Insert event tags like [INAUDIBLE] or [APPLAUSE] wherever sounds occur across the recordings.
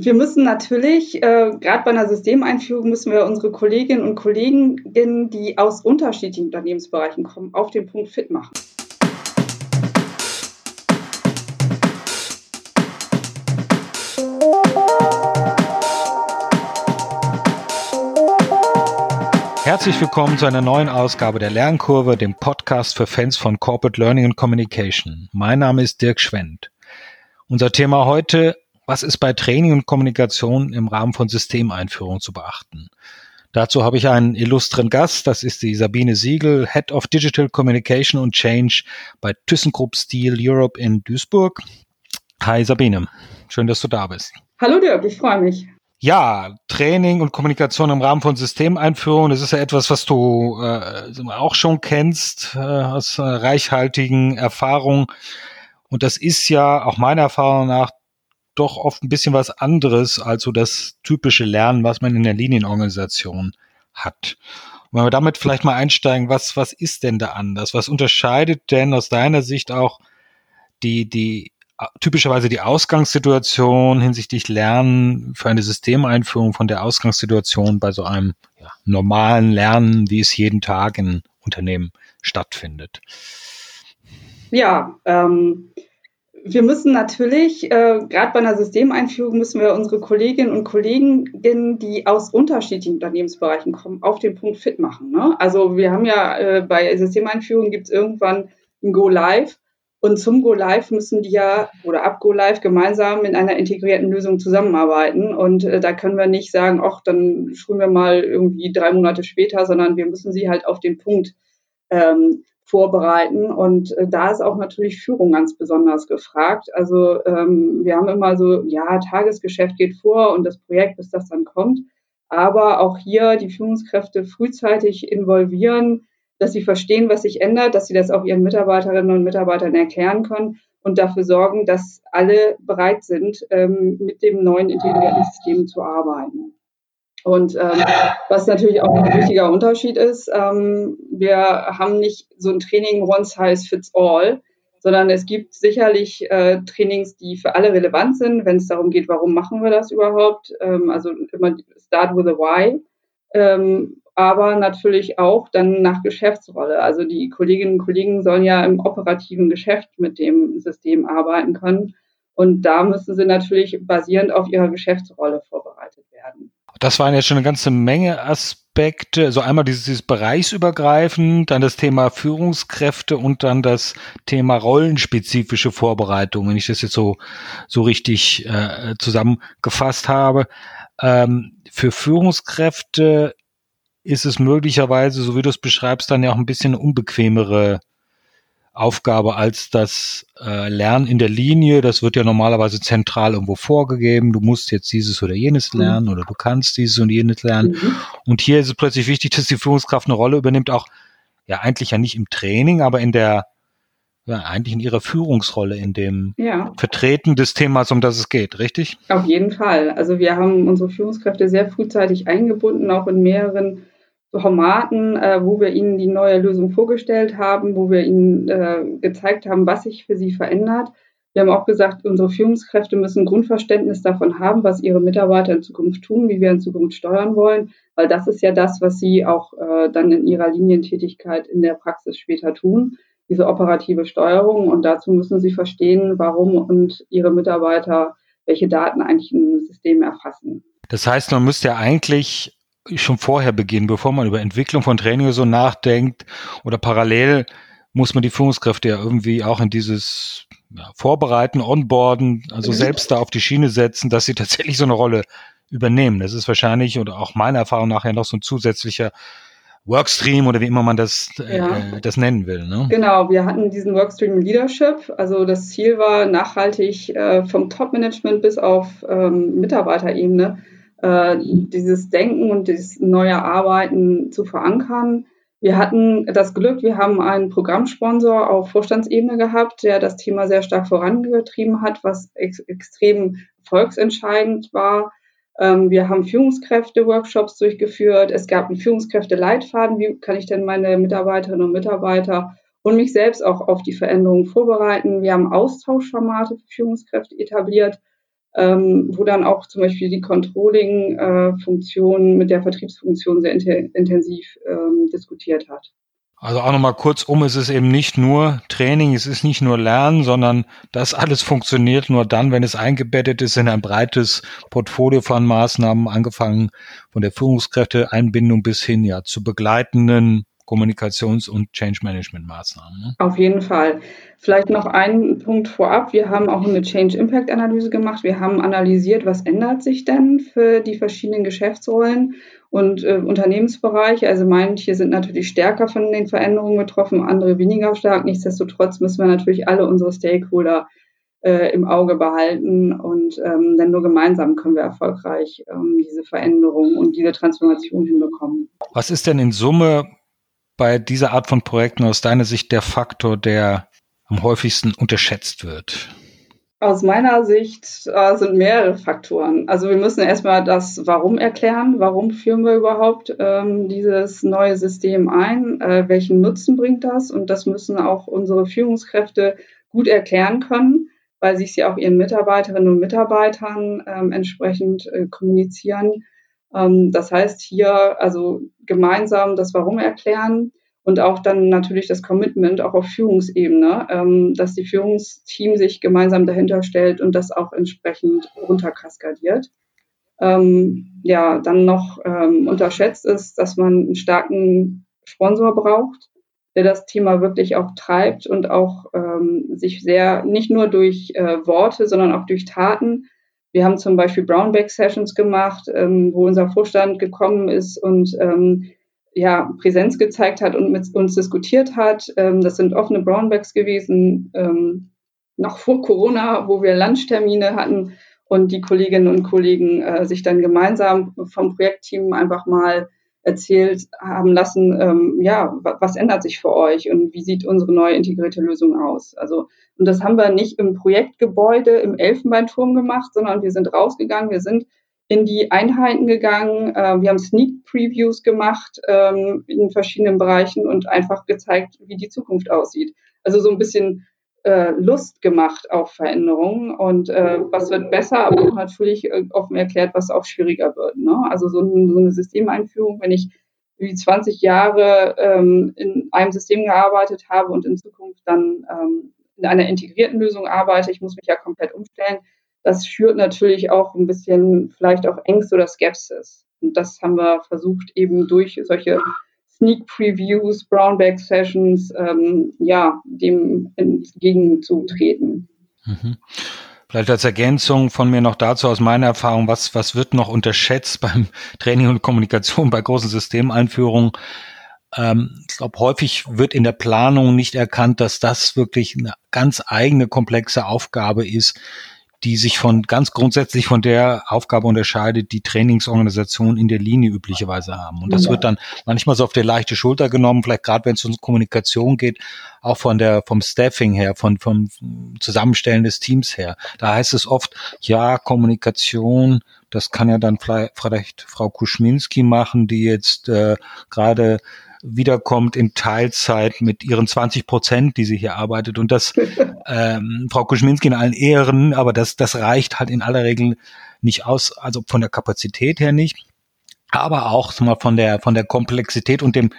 wir müssen natürlich, äh, gerade bei einer Systemeinführung, müssen wir unsere Kolleginnen und Kollegen, die aus unterschiedlichen Unternehmensbereichen kommen, auf den Punkt fit machen. Herzlich willkommen zu einer neuen Ausgabe der Lernkurve, dem Podcast für Fans von Corporate Learning and Communication. Mein Name ist Dirk Schwendt. Unser Thema heute was ist bei Training und Kommunikation im Rahmen von Systemeinführung zu beachten? Dazu habe ich einen illustren Gast, das ist die Sabine Siegel, Head of Digital Communication und Change bei ThyssenKrupp Steel Europe in Duisburg. Hi Sabine, schön, dass du da bist. Hallo Dirk, ich freue mich. Ja, Training und Kommunikation im Rahmen von Systemeinführung, das ist ja etwas, was du äh, auch schon kennst äh, aus äh, reichhaltigen Erfahrungen. Und das ist ja auch meiner Erfahrung nach doch oft ein bisschen was anderes als so das typische Lernen, was man in der Linienorganisation hat. Und wenn wir damit vielleicht mal einsteigen, was, was ist denn da anders? Was unterscheidet denn aus deiner Sicht auch die, die typischerweise die Ausgangssituation hinsichtlich Lernen für eine Systemeinführung von der Ausgangssituation bei so einem ja, normalen Lernen, wie es jeden Tag in Unternehmen stattfindet? Ja, ähm, wir müssen natürlich, äh, gerade bei einer Systemeinführung, müssen wir unsere Kolleginnen und Kollegen, die aus unterschiedlichen Unternehmensbereichen kommen, auf den Punkt fit machen. Ne? Also wir haben ja äh, bei Systemeinführung gibt es irgendwann ein Go Live und zum Go Live müssen die ja oder ab Go Live gemeinsam in einer integrierten Lösung zusammenarbeiten. Und äh, da können wir nicht sagen, ach, dann schulen wir mal irgendwie drei Monate später, sondern wir müssen sie halt auf den Punkt ähm, vorbereiten. Und äh, da ist auch natürlich Führung ganz besonders gefragt. Also ähm, wir haben immer so, ja, Tagesgeschäft geht vor und das Projekt, bis das dann kommt. Aber auch hier die Führungskräfte frühzeitig involvieren, dass sie verstehen, was sich ändert, dass sie das auch ihren Mitarbeiterinnen und Mitarbeitern erklären können und dafür sorgen, dass alle bereit sind, ähm, mit dem neuen integrierten System zu arbeiten. Und ähm, was natürlich auch ein wichtiger Unterschied ist, ähm, wir haben nicht so ein Training One Size Fits All, sondern es gibt sicherlich äh, Trainings, die für alle relevant sind, wenn es darum geht, warum machen wir das überhaupt. Ähm, also immer Start with a Why. Ähm, aber natürlich auch dann nach Geschäftsrolle. Also die Kolleginnen und Kollegen sollen ja im operativen Geschäft mit dem System arbeiten können. Und da müssen sie natürlich basierend auf ihrer Geschäftsrolle vorbereitet werden. Das waren jetzt schon eine ganze Menge Aspekte. Also einmal dieses, dieses bereichsübergreifend, dann das Thema Führungskräfte und dann das Thema rollenspezifische Vorbereitung, wenn ich das jetzt so, so richtig äh, zusammengefasst habe. Ähm, für Führungskräfte ist es möglicherweise, so wie du es beschreibst, dann ja auch ein bisschen unbequemere Aufgabe als das äh, Lernen in der Linie. Das wird ja normalerweise zentral irgendwo vorgegeben. Du musst jetzt dieses oder jenes mhm. lernen mhm. oder du kannst dieses und jenes lernen. Mhm. Und hier ist es plötzlich wichtig, [LAUGHS] dass die Führungskraft eine Rolle übernimmt, auch ja eigentlich ja nicht im Training, aber in der ja, eigentlich in ihrer Führungsrolle, in dem ja. Vertreten des Themas, um das es geht, richtig? Auf jeden Fall. Also wir haben unsere Führungskräfte sehr frühzeitig eingebunden, auch in mehreren Formaten, äh, wo wir ihnen die neue Lösung vorgestellt haben, wo wir ihnen äh, gezeigt haben, was sich für sie verändert. Wir haben auch gesagt, unsere Führungskräfte müssen Grundverständnis davon haben, was ihre Mitarbeiter in Zukunft tun, wie wir in Zukunft steuern wollen, weil das ist ja das, was sie auch äh, dann in ihrer Linientätigkeit in der Praxis später tun, diese operative Steuerung. Und dazu müssen sie verstehen, warum und ihre Mitarbeiter welche Daten eigentlich im System erfassen. Das heißt, man müsste ja eigentlich schon vorher beginnen, bevor man über Entwicklung von Training so nachdenkt oder parallel muss man die Führungskräfte ja irgendwie auch in dieses ja, Vorbereiten, Onboarden, also mhm. selbst da auf die Schiene setzen, dass sie [LAUGHS] tatsächlich so eine Rolle übernehmen. Das ist wahrscheinlich oder auch meiner Erfahrung nach ja noch so ein zusätzlicher Workstream oder wie immer man das, äh, ja. äh, das nennen will. Ne? Genau, wir hatten diesen Workstream Leadership. Also das Ziel war nachhaltig äh, vom Top-Management bis auf ähm, Mitarbeiterebene äh, dieses Denken und dieses neue Arbeiten zu verankern. Wir hatten das Glück, wir haben einen Programmsponsor auf Vorstandsebene gehabt, der das Thema sehr stark vorangetrieben hat, was ex extrem volksentscheidend war. Ähm, wir haben Führungskräfte-Workshops durchgeführt. Es gab einen Führungskräfte-Leitfaden. Wie kann ich denn meine Mitarbeiterinnen und Mitarbeiter und mich selbst auch auf die Veränderungen vorbereiten? Wir haben Austauschformate für Führungskräfte etabliert ähm, wo dann auch zum Beispiel die Controlling-Funktion äh, mit der Vertriebsfunktion sehr intensiv ähm, diskutiert hat. Also auch nochmal kurz um, es ist eben nicht nur Training, es ist nicht nur Lernen, sondern das alles funktioniert nur dann, wenn es eingebettet ist in ein breites Portfolio von Maßnahmen, angefangen von der Führungskräfteeinbindung bis hin ja zu begleitenden Kommunikations- und Change-Management-Maßnahmen. Ne? Auf jeden Fall. Vielleicht noch ein Punkt vorab. Wir haben auch eine Change-Impact-Analyse gemacht. Wir haben analysiert, was ändert sich denn für die verschiedenen Geschäftsrollen und äh, Unternehmensbereiche. Also manche sind natürlich stärker von den Veränderungen betroffen, andere weniger stark. Nichtsdestotrotz müssen wir natürlich alle unsere Stakeholder äh, im Auge behalten und ähm, denn nur gemeinsam können wir erfolgreich ähm, diese Veränderung und diese Transformation hinbekommen. Was ist denn in Summe bei dieser Art von Projekten aus deiner Sicht der Faktor, der am häufigsten unterschätzt wird? Aus meiner Sicht äh, sind mehrere Faktoren. Also wir müssen erstmal das Warum erklären. Warum führen wir überhaupt ähm, dieses neue System ein? Äh, welchen Nutzen bringt das? Und das müssen auch unsere Führungskräfte gut erklären können, weil sich sie auch ihren Mitarbeiterinnen und Mitarbeitern ähm, entsprechend äh, kommunizieren. Ähm, das heißt hier also gemeinsam das Warum erklären und auch dann natürlich das Commitment auch auf Führungsebene, ähm, dass die Führungsteam sich gemeinsam dahinter stellt und das auch entsprechend runterkaskadiert. Ähm, ja, dann noch unterschätzt ist, dass man einen starken Sponsor braucht, der das Thema wirklich auch treibt und auch sich sehr nicht nur durch äh, Worte, sondern auch durch Taten wir haben zum Beispiel Brownback Sessions gemacht, ähm, wo unser Vorstand gekommen ist und ähm, ja, Präsenz gezeigt hat und mit uns diskutiert hat. Ähm, das sind offene Brownbacks gewesen, ähm, noch vor Corona, wo wir Lunchtermine hatten und die Kolleginnen und Kollegen äh, sich dann gemeinsam vom Projektteam einfach mal erzählt haben lassen, ähm, ja, was ändert sich für euch und wie sieht unsere neue integrierte Lösung aus? Also, und das haben wir nicht im Projektgebäude im Elfenbeinturm gemacht, sondern wir sind rausgegangen, wir sind in die Einheiten gegangen, äh, wir haben Sneak Previews gemacht ähm, in verschiedenen Bereichen und einfach gezeigt, wie die Zukunft aussieht. Also so ein bisschen äh, Lust gemacht auf Veränderungen und äh, was wird besser, aber auch natürlich äh, offen erklärt, was auch schwieriger wird. Ne? Also so, ein, so, eine Systemeinführung, wenn ich wie 20 Jahre ähm, in einem System gearbeitet habe und in Zukunft dann ähm, in einer integrierten Lösung arbeite, ich muss mich ja komplett umstellen, das schürt natürlich auch ein bisschen vielleicht auch Ängste oder Skepsis. Und das haben wir versucht eben durch solche Sneak Previews, Brownback Sessions, ähm, ja, dem entgegenzutreten. Mhm. Vielleicht als Ergänzung von mir noch dazu aus meiner Erfahrung, was, was wird noch unterschätzt [LAUGHS] beim Training und Kommunikation bei großen Systemeinführungen? Ähm, ich glaube, häufig wird in der Planung nicht erkannt, dass das wirklich eine ganz eigene komplexe Aufgabe ist, die sich von ganz grundsätzlich von der Aufgabe unterscheidet, die Trainingsorganisationen in der Linie üblicherweise haben. Und das ja. wird dann manchmal so auf der leichte Schulter genommen, vielleicht gerade wenn es um Kommunikation geht, auch von der vom Staffing her, von vom Zusammenstellen des Teams her. Da heißt es oft, ja, Kommunikation, das kann ja dann vielleicht Frau Kuschminski machen, die jetzt äh, gerade wiederkommt in Teilzeit mit ihren 20 Prozent, die sie hier arbeitet. Und das, [LAUGHS] ähm, Frau Kuschminski in allen Ehren, aber das, das reicht halt in aller Regel nicht aus, also von der Kapazität her nicht, aber auch mal von der, von der Komplexität und dem,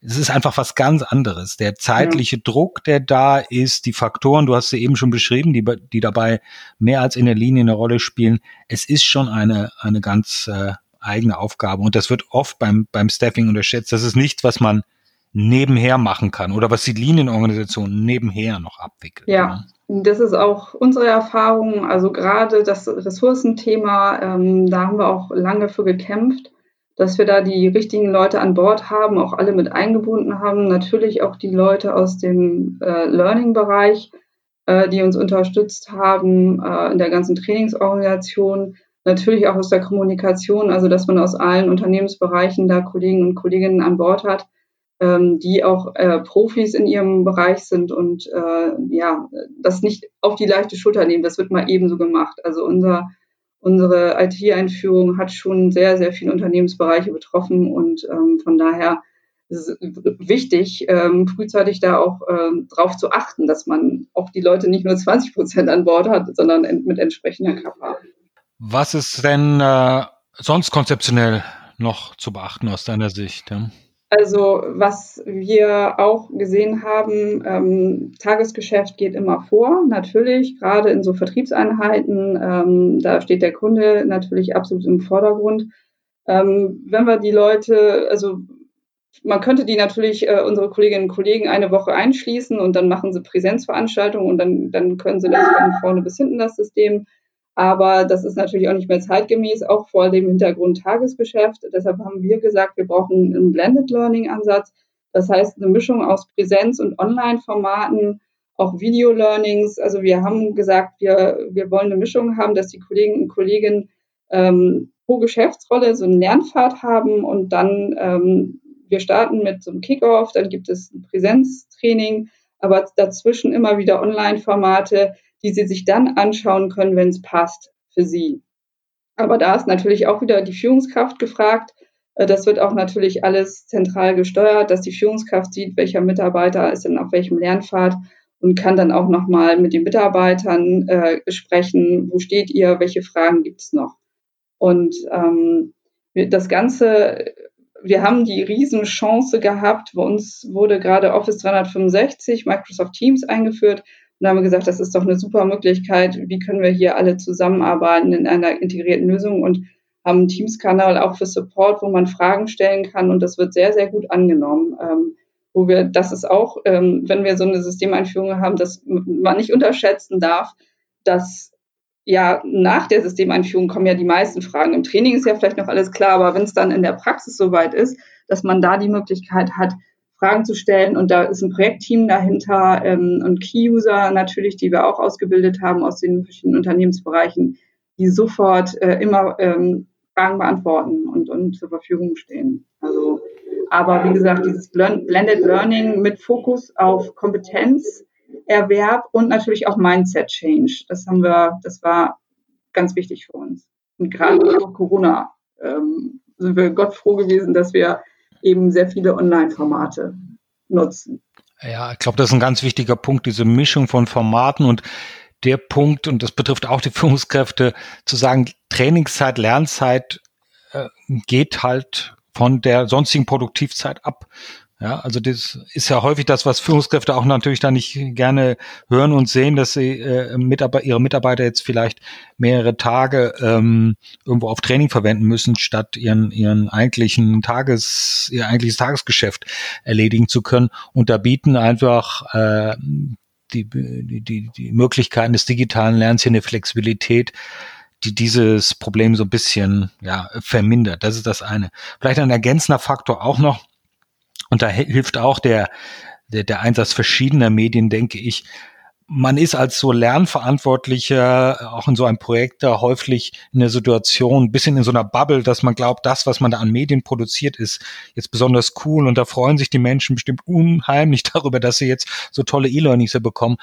es ist einfach was ganz anderes. Der zeitliche ja. Druck, der da ist, die Faktoren, du hast sie eben schon beschrieben, die, die dabei mehr als in der Linie eine Rolle spielen. Es ist schon eine, eine ganz äh, eigene Aufgabe. Und das wird oft beim, beim Staffing unterschätzt. Das ist nichts, was man nebenher machen kann oder was die Linienorganisation nebenher noch abwickelt. Ja, ne? das ist auch unsere Erfahrung. Also gerade das Ressourcenthema, ähm, da haben wir auch lange für gekämpft, dass wir da die richtigen Leute an Bord haben, auch alle mit eingebunden haben. Natürlich auch die Leute aus dem äh, Learning-Bereich, äh, die uns unterstützt haben äh, in der ganzen Trainingsorganisation natürlich auch aus der Kommunikation, also dass man aus allen Unternehmensbereichen da Kollegen und Kolleginnen an Bord hat, ähm, die auch äh, Profis in ihrem Bereich sind und äh, ja, das nicht auf die leichte Schulter nehmen. Das wird mal ebenso gemacht. Also unser, unsere IT-Einführung hat schon sehr, sehr viele Unternehmensbereiche betroffen und ähm, von daher ist es wichtig, ähm, frühzeitig da auch ähm, drauf zu achten, dass man auch die Leute nicht nur 20 Prozent an Bord hat, sondern mit entsprechender Kapazität. Was ist denn äh, sonst konzeptionell noch zu beachten aus deiner Sicht? Ja? Also was wir auch gesehen haben, ähm, Tagesgeschäft geht immer vor, natürlich, gerade in so Vertriebseinheiten, ähm, da steht der Kunde natürlich absolut im Vordergrund. Ähm, wenn wir die Leute, also man könnte die natürlich, äh, unsere Kolleginnen und Kollegen, eine Woche einschließen und dann machen sie Präsenzveranstaltungen und dann, dann können sie das von vorne bis hinten, das System. Aber das ist natürlich auch nicht mehr zeitgemäß, auch vor dem Hintergrund Tagesgeschäft. Deshalb haben wir gesagt, wir brauchen einen Blended Learning Ansatz. Das heißt, eine Mischung aus Präsenz- und Online-Formaten, auch Video-Learnings. Also wir haben gesagt, wir, wir wollen eine Mischung haben, dass die Kolleginnen und Kollegen ähm, pro Geschäftsrolle so einen Lernpfad haben und dann ähm, wir starten mit so einem Kickoff, dann gibt es ein Präsenztraining, aber dazwischen immer wieder Online-Formate, die Sie sich dann anschauen können, wenn es passt für Sie. Aber da ist natürlich auch wieder die Führungskraft gefragt. Äh, das wird auch natürlich alles zentral gesteuert, dass die Führungskraft sieht, welcher Mitarbeiter ist denn auf welchem Lernpfad und kann dann auch nochmal mit den Mitarbeitern äh, sprechen, wo steht ihr, welche Fragen gibt es noch. Und ähm, das Ganze, wir haben die Riesenchance gehabt, bei uns wurde gerade Office 365, Microsoft Teams eingeführt und haben wir gesagt, das ist doch eine super Möglichkeit. Wie können wir hier alle zusammenarbeiten in einer integrierten Lösung und haben einen Teams-Kanal auch für Support, wo man Fragen stellen kann. Und das wird sehr, sehr gut angenommen. Ähm, wo wir, das ist auch, ähm, wenn wir so eine Systemeinführung haben, dass man nicht unterschätzen darf, dass ja nach der Systemeinführung kommen ja die meisten Fragen. Im Training ist ja vielleicht noch alles klar, aber wenn es dann in der Praxis soweit ist, dass man da die Möglichkeit hat, Fragen zu stellen. Und da ist ein Projektteam dahinter ähm, und Key-User natürlich, die wir auch ausgebildet haben aus den verschiedenen Unternehmensbereichen, die sofort äh, immer ähm, Fragen beantworten und, und zur Verfügung stehen. Also, aber wie gesagt, dieses Blended Learning mit Fokus auf Kompetenzerwerb und natürlich auch Mindset Change. Das haben wir, das war ganz wichtig für uns. Und gerade durch Corona ähm, sind wir Gott froh gewesen, dass wir eben sehr viele Online-Formate nutzen. Ja, ich glaube, das ist ein ganz wichtiger Punkt, diese Mischung von Formaten und der Punkt, und das betrifft auch die [LAUGHS] Führungskräfte, zu sagen, Trainingszeit, Lernzeit äh, geht halt von der sonstigen Produktivzeit ab. Ja, also das ist ja häufig das, was Führungskräfte auch natürlich da nicht gerne hören und sehen, dass sie äh, Mitarbeiter, ihre Mitarbeiter jetzt vielleicht mehrere Tage ähm, irgendwo auf Training verwenden müssen, statt ihren ihren eigentlichen Tages ihr eigentliches Tagesgeschäft erledigen zu können. Und da bieten einfach äh, die, die, die, Möglichkeiten des digitalen Lernens hier eine Flexibilität, die dieses Problem so ein bisschen ja, vermindert. Das ist das eine. Vielleicht ein ergänzender Faktor auch noch und da hilft auch der, der, der Einsatz verschiedener Medien, denke ich. Man ist als so Lernverantwortlicher auch in so einem Projekt da häufig in der Situation, ein bisschen in so einer Bubble, dass man glaubt, das, was man da an Medien produziert, ist jetzt besonders cool und da freuen sich die Menschen bestimmt unheimlich [LAUGHS] darüber, dass sie jetzt so tolle E-Learnings bekommen.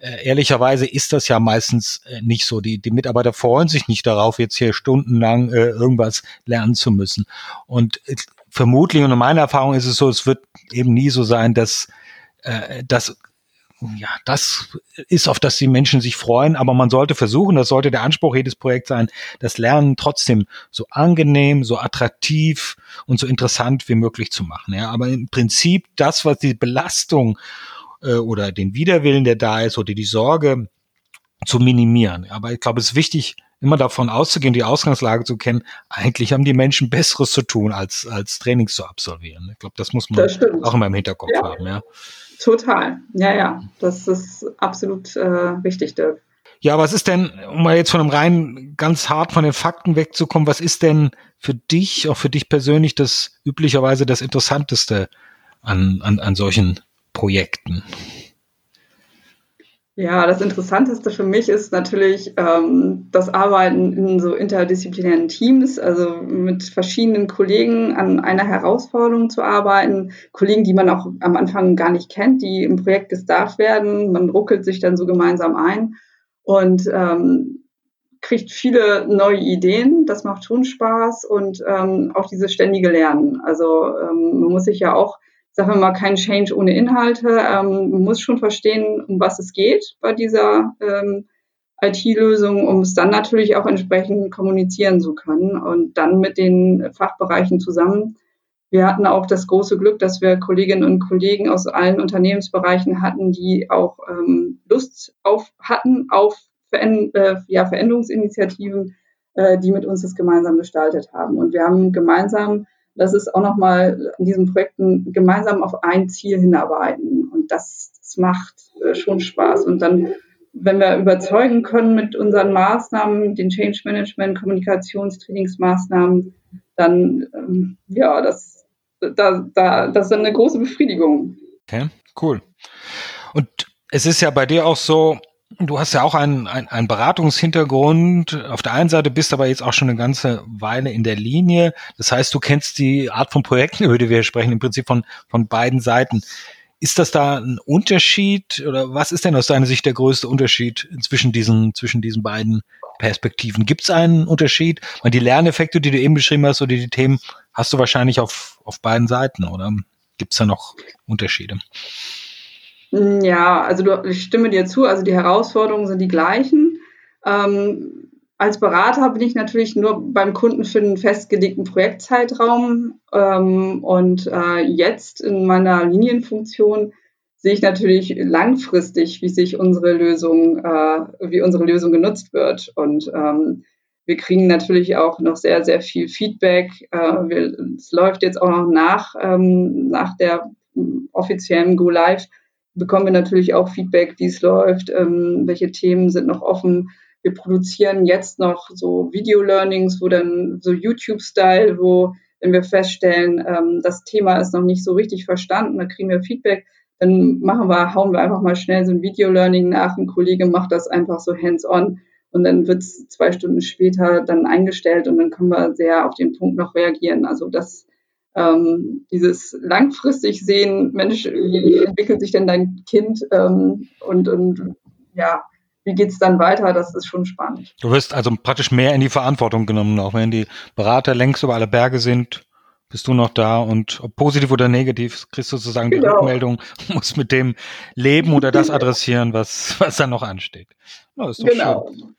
Äh, ehrlicherweise ist das ja meistens äh, nicht so. Die, die Mitarbeiter freuen sich nicht darauf, jetzt hier stundenlang äh, irgendwas lernen zu müssen. Und vermutlich und in meiner Erfahrung ist es so, es wird eben nie so sein, dass äh, das ja, das ist, auf das die Menschen sich freuen, aber man sollte versuchen, das sollte der Anspruch jedes Projekts sein, das Lernen trotzdem so angenehm, so attraktiv und so interessant wie möglich zu machen. Ja, aber im Prinzip das, was die Belastung äh, oder den Widerwillen, der da ist, oder die Sorge zu minimieren. Aber ich glaube, es ist wichtig, immer davon auszugehen, die Ausgangslage zu kennen, eigentlich haben die Menschen Besseres zu tun, als, als Trainings zu absolvieren. Ich glaube, das muss man das auch immer im Hinterkopf ja. haben. Ja. Total. Ja, ja. Das ist absolut äh, wichtig, Dirk. Ja, was ist denn, um mal jetzt von einem rein ganz hart von den Fakten wegzukommen, was ist denn für dich, auch für dich persönlich, das üblicherweise das Interessanteste an, an, an solchen Projekten? Ja, das Interessanteste für mich ist natürlich ähm, das Arbeiten in so interdisziplinären Teams, also mit verschiedenen Kollegen an einer Herausforderung zu arbeiten. Kollegen, die man auch am Anfang gar nicht kennt, die im Projekt gestartet werden. Man ruckelt sich dann so gemeinsam ein und ähm, kriegt viele neue Ideen. Das macht schon Spaß und ähm, auch dieses ständige Lernen. Also ähm, man muss sich ja auch sagen wir mal, kein Change ohne Inhalte. Ähm, man muss schon verstehen, um was es geht bei dieser ähm, IT-Lösungen, um es dann natürlich auch entsprechend kommunizieren zu können und dann mit den Fachbereichen zusammen. Wir hatten auch das große Glück, dass wir Kolleginnen und Kollegen aus allen Unternehmensbereichen hatten, die auch ähm, Lust auf hatten auf Veränd äh, ja, Veränderungsinitiativen, äh, die mit uns das gemeinsam gestaltet haben. Und wir haben gemeinsam, das ist auch nochmal an diesen Projekten, gemeinsam auf ein Ziel hinarbeiten. Und das, das macht äh, schon Spaß. Und dann wenn wir überzeugen können mit unseren Maßnahmen, den Change Management, Kommunikationstrainingsmaßnahmen, dann ähm, ja, das, da, da, das ist eine große Befriedigung. Okay, cool. Und es ist ja bei dir auch so, du hast ja auch einen, einen, einen Beratungshintergrund. Auf der einen Seite bist aber jetzt auch schon eine ganze Weile in der Linie. Das heißt, du kennst die Art von Projekten, [LAUGHS] über die wir sprechen, im Prinzip von, von beiden Seiten. Ist das da ein Unterschied oder was ist denn aus deiner Sicht der größte Unterschied zwischen diesen, zwischen diesen beiden Perspektiven? Gibt es einen Unterschied? Weil die Lerneffekte, die du eben beschrieben hast, oder die Themen, hast du wahrscheinlich auf, auf beiden Seiten oder gibt es da noch Unterschiede? Ja, also du, ich stimme dir zu, also die Herausforderungen sind die gleichen. Ähm, als Berater bin ich natürlich nur beim Kunden für einen festgelegten Projektzeitraum. Ähm, und äh, jetzt in meiner Linienfunktion sehe ich natürlich langfristig, wie sich unsere Lösung, äh, wie unsere Lösung genutzt wird. Und ähm, wir kriegen natürlich auch noch sehr, sehr viel Feedback. Äh, wir, es läuft jetzt auch noch nach, ähm, nach der offiziellen Go Live bekommen wir natürlich auch Feedback, wie es läuft, ähm, welche Themen sind noch offen wir produzieren jetzt noch so Video-Learnings, wo dann so YouTube-Style, wo wenn wir feststellen, ähm, das Thema ist noch nicht so richtig verstanden, da kriegen wir Feedback, dann machen wir, hauen wir einfach mal schnell so ein Video-Learning nach. Ein Kollege macht das einfach so hands-on und dann wird es zwei Stunden später dann eingestellt und dann können wir sehr auf den Punkt noch reagieren. Also das ähm, dieses langfristig sehen, Mensch, wie entwickelt sich denn dein Kind ähm, und, und ja, wie geht's dann weiter, das ist schon spannend. Du wirst also praktisch mehr in die Verantwortung genommen, auch wenn die Berater längst über alle Berge sind, bist du noch da und ob positiv oder negativ, kriegst du sozusagen genau. die Rückmeldung, [LAUGHS] musst mit dem leben oder das adressieren, was, was da noch ansteht. Na, ist doch genau. Schön.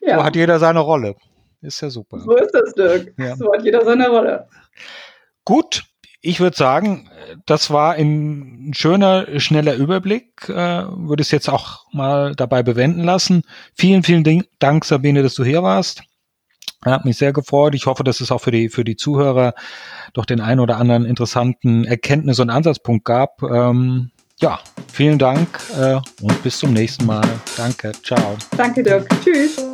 Ja. So hat jeder seine Rolle. Ist ja super. So ist das, Dirk. Ja. So hat jeder seine Rolle. Gut, ich würde sagen, das war ein schöner, schneller Überblick. Äh, würde es jetzt auch mal dabei bewenden lassen. Vielen, vielen Dank, Sabine, dass du hier warst. Hat mich sehr gefreut. Ich hoffe, dass es auch für die, für die Zuhörer doch den einen oder anderen interessanten Erkenntnis- und Ansatzpunkt gab. Ähm, ja, vielen Dank äh, und bis zum nächsten Mal. Danke. Ciao. Danke, Dirk. Tschüss.